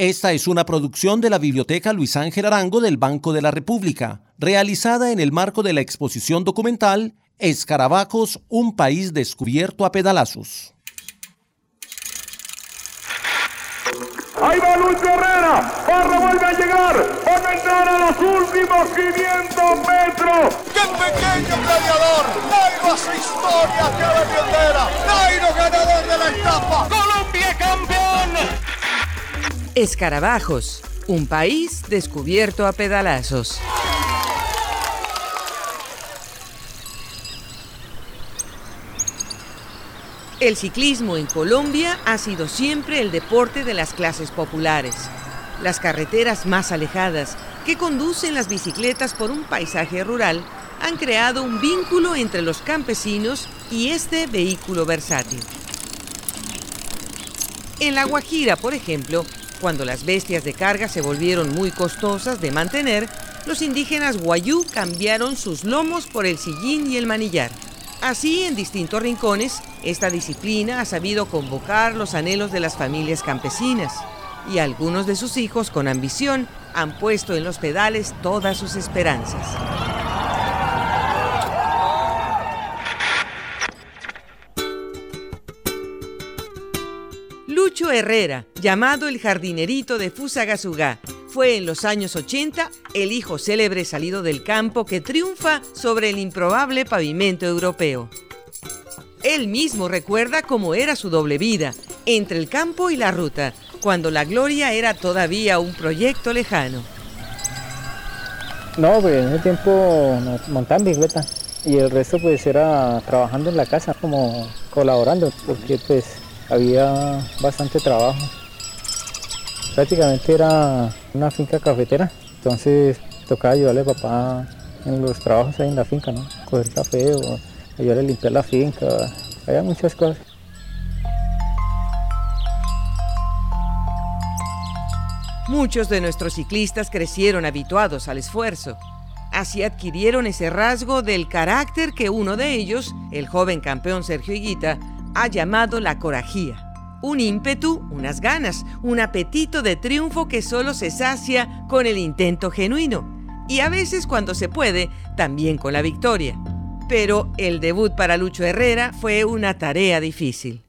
Esta es una producción de la Biblioteca Luis Ángel Arango del Banco de la República, realizada en el marco de la exposición documental Escarabajos, un país descubierto a pedalazos. Ahí va Luis Herrera. Barra vuelve a llegar. Van a entrar a los últimos 500 metros. ¡Qué pequeño gladiador! Nairo hace historia que la Nairo ganador Escarabajos, un país descubierto a pedalazos. El ciclismo en Colombia ha sido siempre el deporte de las clases populares. Las carreteras más alejadas que conducen las bicicletas por un paisaje rural han creado un vínculo entre los campesinos y este vehículo versátil. En La Guajira, por ejemplo, cuando las bestias de carga se volvieron muy costosas de mantener, los indígenas guayú cambiaron sus lomos por el sillín y el manillar. Así, en distintos rincones, esta disciplina ha sabido convocar los anhelos de las familias campesinas y algunos de sus hijos con ambición han puesto en los pedales todas sus esperanzas. Herrera, llamado el jardinerito de Fusagasugá, fue en los años 80 el hijo célebre salido del campo que triunfa sobre el improbable pavimento europeo. Él mismo recuerda cómo era su doble vida, entre el campo y la ruta, cuando la gloria era todavía un proyecto lejano. No, pues en ese tiempo montaban bicicleta y el resto pues era trabajando en la casa como colaborando, porque pues había bastante trabajo. Prácticamente era una finca cafetera, entonces tocaba ayudarle a papá en los trabajos ahí en la finca, ¿no? Coger café o ayudarle a limpiar la finca, había muchas cosas. Muchos de nuestros ciclistas crecieron habituados al esfuerzo. Así adquirieron ese rasgo del carácter que uno de ellos, el joven campeón Sergio Higuita, ha llamado la corajía. Un ímpetu, unas ganas, un apetito de triunfo que solo se sacia con el intento genuino. Y a veces cuando se puede, también con la victoria. Pero el debut para Lucho Herrera fue una tarea difícil.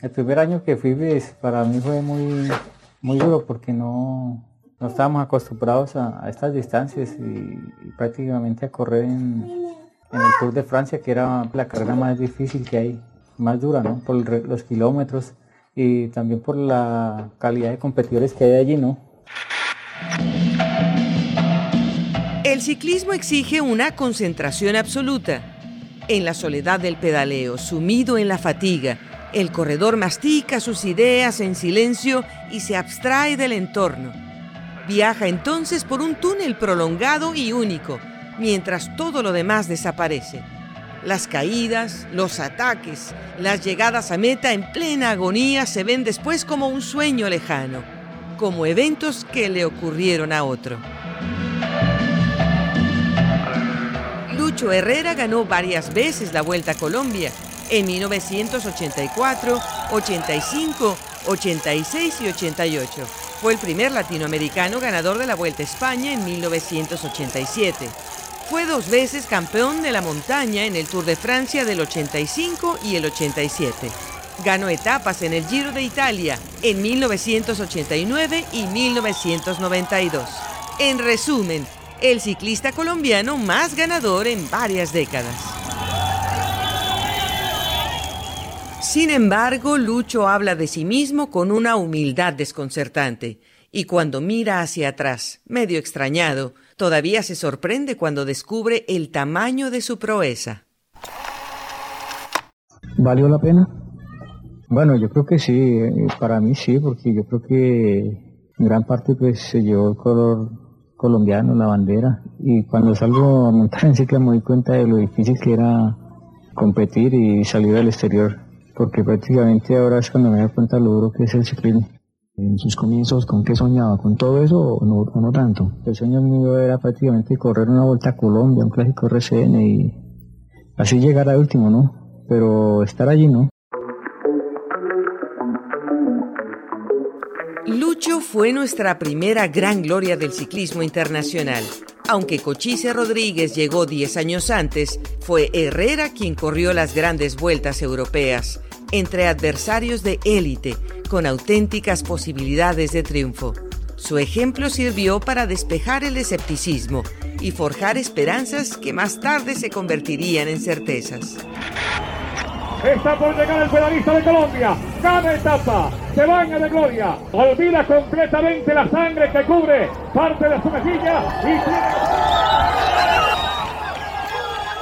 El primer año que fui, pues, para mí fue muy, muy duro porque no, no estábamos acostumbrados a, estas distancias y, prácticamente a correr en, en el Tour de Francia, que era la carrera más difícil que hay, más dura, ¿no? Por los kilómetros y también por la calidad de competidores que hay allí, ¿no? El ciclismo exige una concentración absoluta. En la soledad del pedaleo, sumido en la fatiga, el corredor mastica sus ideas en silencio y se abstrae del entorno. Viaja entonces por un túnel prolongado y único, mientras todo lo demás desaparece. Las caídas, los ataques, las llegadas a meta en plena agonía se ven después como un sueño lejano, como eventos que le ocurrieron a otro. Lucho Herrera ganó varias veces la Vuelta a Colombia, en 1984, 85, 86 y 88. Fue el primer latinoamericano ganador de la Vuelta a España en 1987. Fue dos veces campeón de la montaña en el Tour de Francia del 85 y el 87. Ganó etapas en el Giro de Italia en 1989 y 1992. En resumen, el ciclista colombiano más ganador en varias décadas. Sin embargo, Lucho habla de sí mismo con una humildad desconcertante y cuando mira hacia atrás, medio extrañado, todavía se sorprende cuando descubre el tamaño de su proeza. ¿Valió la pena? Bueno, yo creo que sí, eh, para mí sí, porque yo creo que gran parte pues se llevó el color colombiano, la bandera, y cuando salgo a montar en cicla me doy cuenta de lo difícil que era competir y salir al exterior, porque prácticamente ahora es cuando me doy cuenta lo duro que es el ciclismo en sus comienzos, ¿con qué soñaba? ¿Con todo eso o no, no tanto? El sueño mío era prácticamente correr una vuelta a Colombia, un clásico RCN y así llegar a último, ¿no? Pero estar allí, ¿no? Lucho fue nuestra primera gran gloria del ciclismo internacional. Aunque Cochise Rodríguez llegó 10 años antes, fue Herrera quien corrió las grandes vueltas europeas, entre adversarios de élite, con auténticas posibilidades de triunfo. Su ejemplo sirvió para despejar el escepticismo y forjar esperanzas que más tarde se convertirían en certezas. Está por llegar el pedalista de Colombia. Cada etapa se baña de gloria. Olvida completamente la sangre que cubre parte de su mejilla y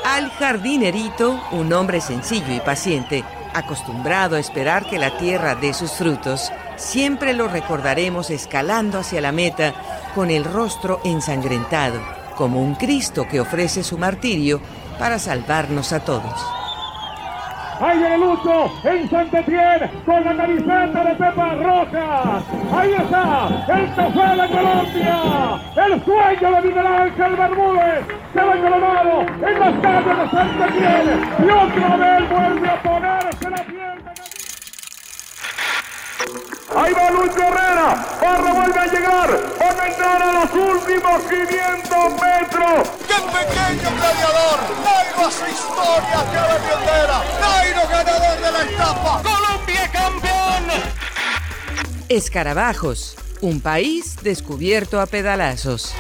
Al jardinerito, un hombre sencillo y paciente, acostumbrado a esperar que la tierra dé sus frutos, siempre lo recordaremos escalando hacia la meta con el rostro ensangrentado, como un Cristo que ofrece su martirio para salvarnos a todos. Ahí viene Lucho en Santetién con la camiseta de Pepa Rojas. Ahí está el trofeo de Colombia. El sueño de Miguel Ángel Bermúdez se ve coronado en las calles de Santetién. Y otra vez vuelve a ponerse la piel de Ahí va Lucho Herrera. Barra vuelve a llegar. Van a entrar a los últimos 500 metros. ¡Qué pequeño gladiador! Nairo hace historia la bandera. Nairo ganador de la etapa. Colombia campeón. Escarabajos, un país descubierto a pedalazos.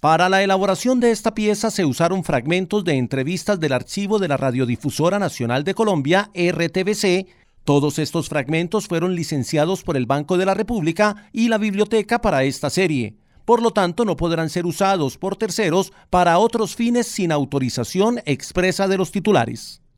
Para la elaboración de esta pieza se usaron fragmentos de entrevistas del archivo de la Radiodifusora Nacional de Colombia, RTBC. Todos estos fragmentos fueron licenciados por el Banco de la República y la biblioteca para esta serie. Por lo tanto, no podrán ser usados por terceros para otros fines sin autorización expresa de los titulares.